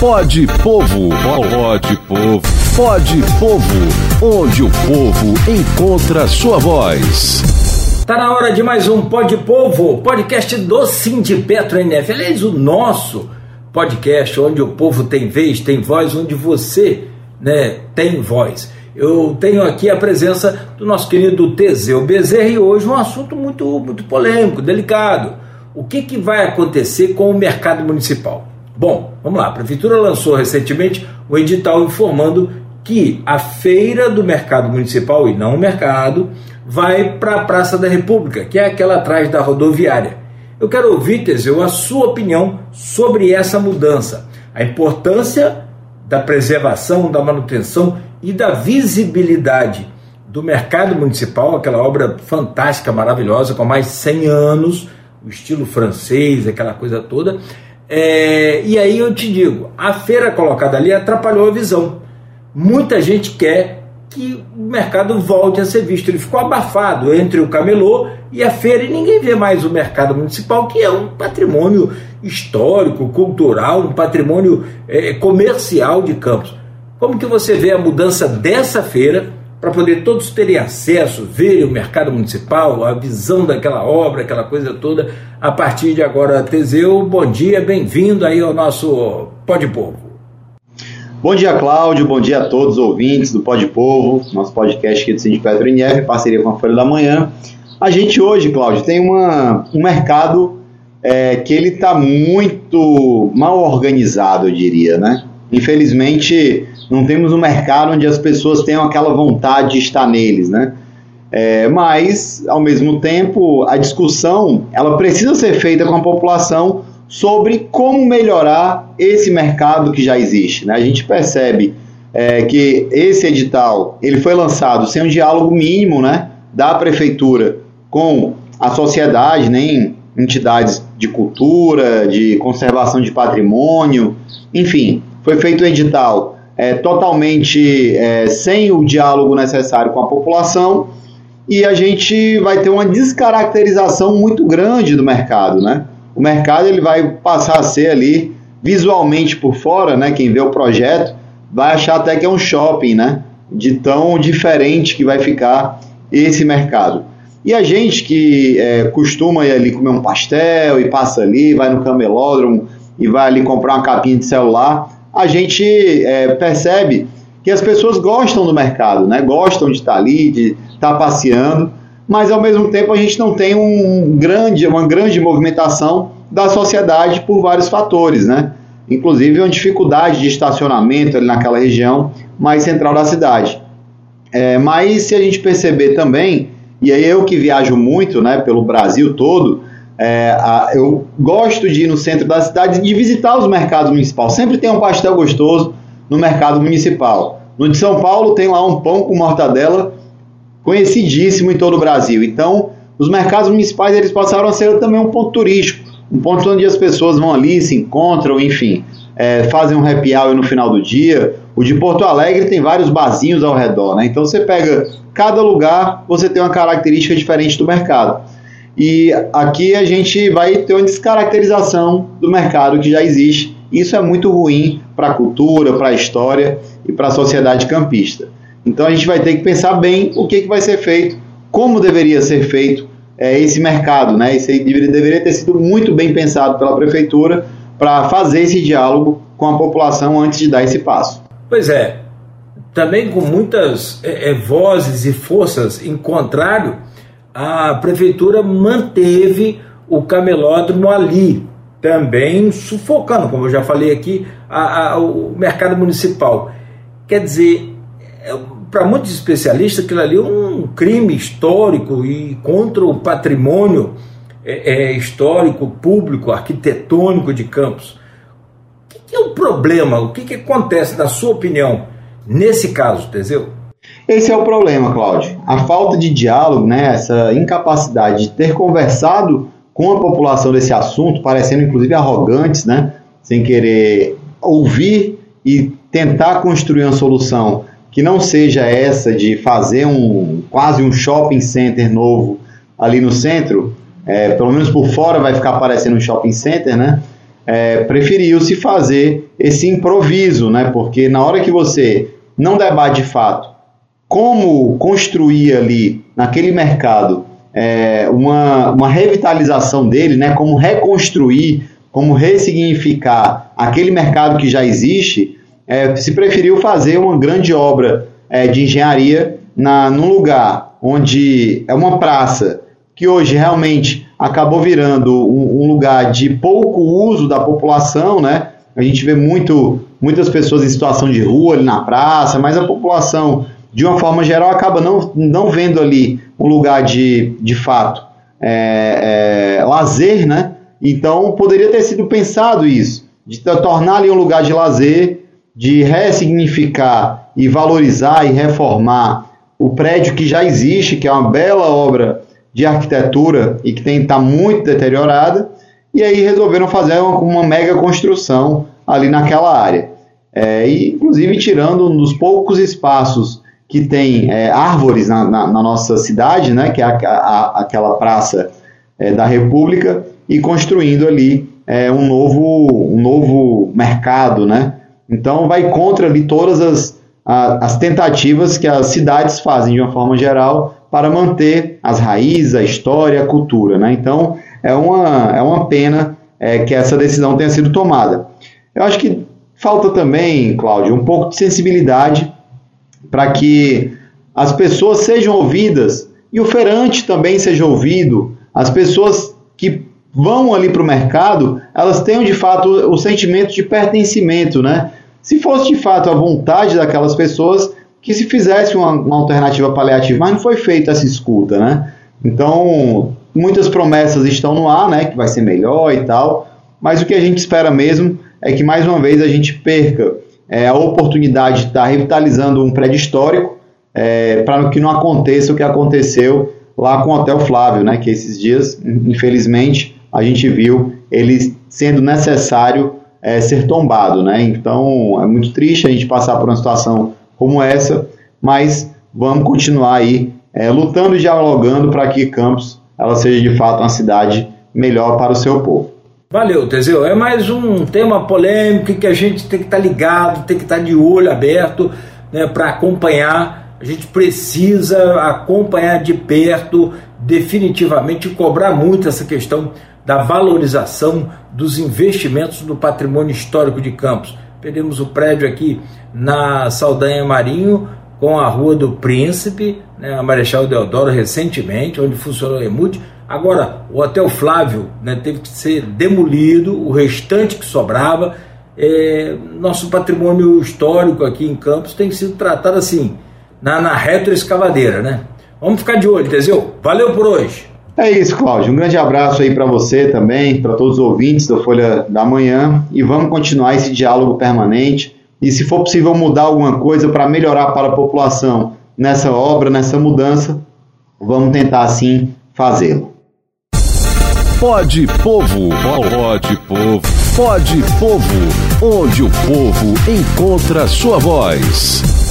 Pode Povo. Pode Povo. Pode Povo. Onde o povo encontra sua voz. Tá na hora de mais um Pode Povo, podcast do Sindipetro NF. Aliás, o nosso podcast, onde o povo tem vez, tem voz, onde você né, tem voz. Eu tenho aqui a presença do nosso querido Teseu Bezerra e hoje um assunto muito, muito polêmico, delicado. O que, que vai acontecer com o mercado municipal? Bom, vamos lá. A Prefeitura lançou recentemente um edital informando que a feira do mercado municipal, e não o mercado, vai para a Praça da República, que é aquela atrás da rodoviária. Eu quero ouvir, Teseu, a sua opinião sobre essa mudança, a importância da preservação, da manutenção e da visibilidade do mercado municipal, aquela obra fantástica, maravilhosa, com mais de 100 anos, o estilo francês, aquela coisa toda, é, e aí eu te digo, a feira colocada ali atrapalhou a visão. Muita gente quer que o mercado volte a ser visto. Ele ficou abafado entre o camelô e a feira, e ninguém vê mais o mercado municipal, que é um patrimônio histórico, cultural, um patrimônio é, comercial de Campos. Como que você vê a mudança dessa feira para poder todos terem acesso, verem o mercado municipal, a visão daquela obra, aquela coisa toda, a partir de agora. Teseu, bom dia, bem-vindo aí ao nosso Pode Povo. Bom dia, Cláudio, bom dia a todos os ouvintes do Pode Povo, nosso podcast aqui do Cindy Petro em parceria com a Folha da Manhã. A gente hoje, Cláudio, tem uma, um mercado é, que ele está muito mal organizado, eu diria, né? Infelizmente, não temos um mercado onde as pessoas tenham aquela vontade de estar neles, né? É, mas, ao mesmo tempo, a discussão ela precisa ser feita com a população sobre como melhorar esse mercado que já existe. Né? A gente percebe é, que esse edital ele foi lançado sem um diálogo mínimo né, da prefeitura com a sociedade, nem entidades de cultura, de conservação de patrimônio, enfim, foi feito um edital é, totalmente é, sem o diálogo necessário com a população e a gente vai ter uma descaracterização muito grande do mercado, né? O mercado ele vai passar a ser ali visualmente por fora, né? Quem vê o projeto vai achar até que é um shopping, né? De tão diferente que vai ficar esse mercado. E a gente que é, costuma ir ali comer um pastel e passa ali, vai no camelódromo e vai ali comprar uma capinha de celular, a gente é, percebe que as pessoas gostam do mercado, né? gostam de estar ali, de estar passeando, mas ao mesmo tempo a gente não tem um grande, uma grande movimentação da sociedade por vários fatores, né? inclusive uma dificuldade de estacionamento ali naquela região mais central da cidade. É, mas se a gente perceber também, e aí eu que viajo muito né, pelo Brasil todo, é, a, eu gosto de ir no centro da cidade e de visitar os mercados municipais. Sempre tem um pastel gostoso no mercado municipal. No de São Paulo tem lá um pão com mortadela conhecidíssimo em todo o Brasil. Então, os mercados municipais eles passaram a ser também um ponto turístico, um ponto onde as pessoas vão ali, se encontram, enfim, é, fazem um happy hour no final do dia. O de Porto Alegre tem vários barzinhos ao redor, né? Então você pega cada lugar, você tem uma característica diferente do mercado. E aqui a gente vai ter uma descaracterização do mercado que já existe. Isso é muito ruim para a cultura, para a história e para a sociedade campista. Então a gente vai ter que pensar bem o que, que vai ser feito, como deveria ser feito é, esse mercado. Né? Isso deveria, deveria ter sido muito bem pensado pela prefeitura para fazer esse diálogo com a população antes de dar esse passo. Pois é, também com muitas é, é, vozes e forças em contrário a prefeitura manteve o camelódromo ali, também sufocando, como eu já falei aqui, a, a, o mercado municipal. Quer dizer, é, para muitos especialistas, aquilo ali é um crime histórico e contra o patrimônio é, é, histórico, público, arquitetônico de Campos. O que, é o problema? O que, que acontece, na sua opinião, nesse caso, Teseu? Esse é o problema, Cláudio. A falta de diálogo, né, essa incapacidade de ter conversado com a população desse assunto, parecendo inclusive arrogantes, né, sem querer ouvir e tentar construir uma solução que não seja essa de fazer um quase um shopping center novo ali no centro, é, pelo menos por fora vai ficar parecendo um shopping center, né? É, preferiu-se fazer esse improviso, né? Porque na hora que você não debate de fato como construir ali naquele mercado é, uma, uma revitalização dele, né? Como reconstruir, como ressignificar aquele mercado que já existe, é, se preferiu fazer uma grande obra é, de engenharia na, num lugar onde é uma praça que hoje realmente acabou virando um, um lugar de pouco uso da população, né? A gente vê muito, muitas pessoas em situação de rua ali na praça, mas a população, de uma forma geral, acaba não, não vendo ali um lugar de, de fato é, é, lazer, né? Então poderia ter sido pensado isso, de tornar ali um lugar de lazer, de ressignificar e valorizar e reformar o prédio que já existe, que é uma bela obra de arquitetura e que está muito deteriorada, e aí resolveram fazer uma, uma mega construção ali naquela área. É, e, inclusive tirando um dos poucos espaços que tem é, árvores na, na, na, nossa cidade, né, que é a, a, aquela praça é, da República, e construindo ali é, um, novo, um novo mercado. Né? Então vai contra ali todas as, a, as tentativas que as cidades fazem de uma forma geral para manter as raízes, a história, a cultura. Né? Então, é uma, é uma pena é, que essa decisão tenha sido tomada. Eu acho que falta também, Cláudio, um pouco de sensibilidade para que as pessoas sejam ouvidas e o feirante também seja ouvido, as pessoas que vão ali para o mercado, elas tenham de fato o sentimento de pertencimento, né? Se fosse de fato a vontade daquelas pessoas, que se fizesse uma, uma alternativa paliativa, mas não foi feita essa escuta, né? Então, muitas promessas estão no ar, né, que vai ser melhor e tal, mas o que a gente espera mesmo é que mais uma vez a gente perca é, a oportunidade de estar revitalizando um prédio histórico é, para que não aconteça o que aconteceu lá com o Hotel Flávio, né, que esses dias, infelizmente, a gente viu ele sendo necessário é, ser tombado, né? Então é muito triste a gente passar por uma situação como essa, mas vamos continuar aí é, lutando e dialogando para que Campos ela seja de fato uma cidade melhor para o seu povo. Valeu, Teseu. É mais um tema polêmico que a gente tem que estar tá ligado, tem que estar tá de olho aberto né, para acompanhar. A gente precisa acompanhar de perto, definitivamente, cobrar muito essa questão da valorização dos investimentos no patrimônio histórico de Campos. Perdemos o prédio aqui na Saldanha Marinho, com a Rua do Príncipe, né, a Marechal Deodoro, recentemente, onde funcionou o EMUT. Agora, o Hotel Flávio né, teve que ser demolido, o restante que sobrava. É, nosso patrimônio histórico aqui em Campos tem sido tratado assim, na, na retroescavadeira, né? Vamos ficar de olho, Teseu. Valeu por hoje. É isso, Cláudio. Um grande abraço aí para você também, para todos os ouvintes da Folha da Manhã e vamos continuar esse diálogo permanente. E se for possível mudar alguma coisa para melhorar para a população nessa obra, nessa mudança, vamos tentar sim fazê-lo. Pode Povo, pode Povo, pode Povo, onde o povo encontra sua voz.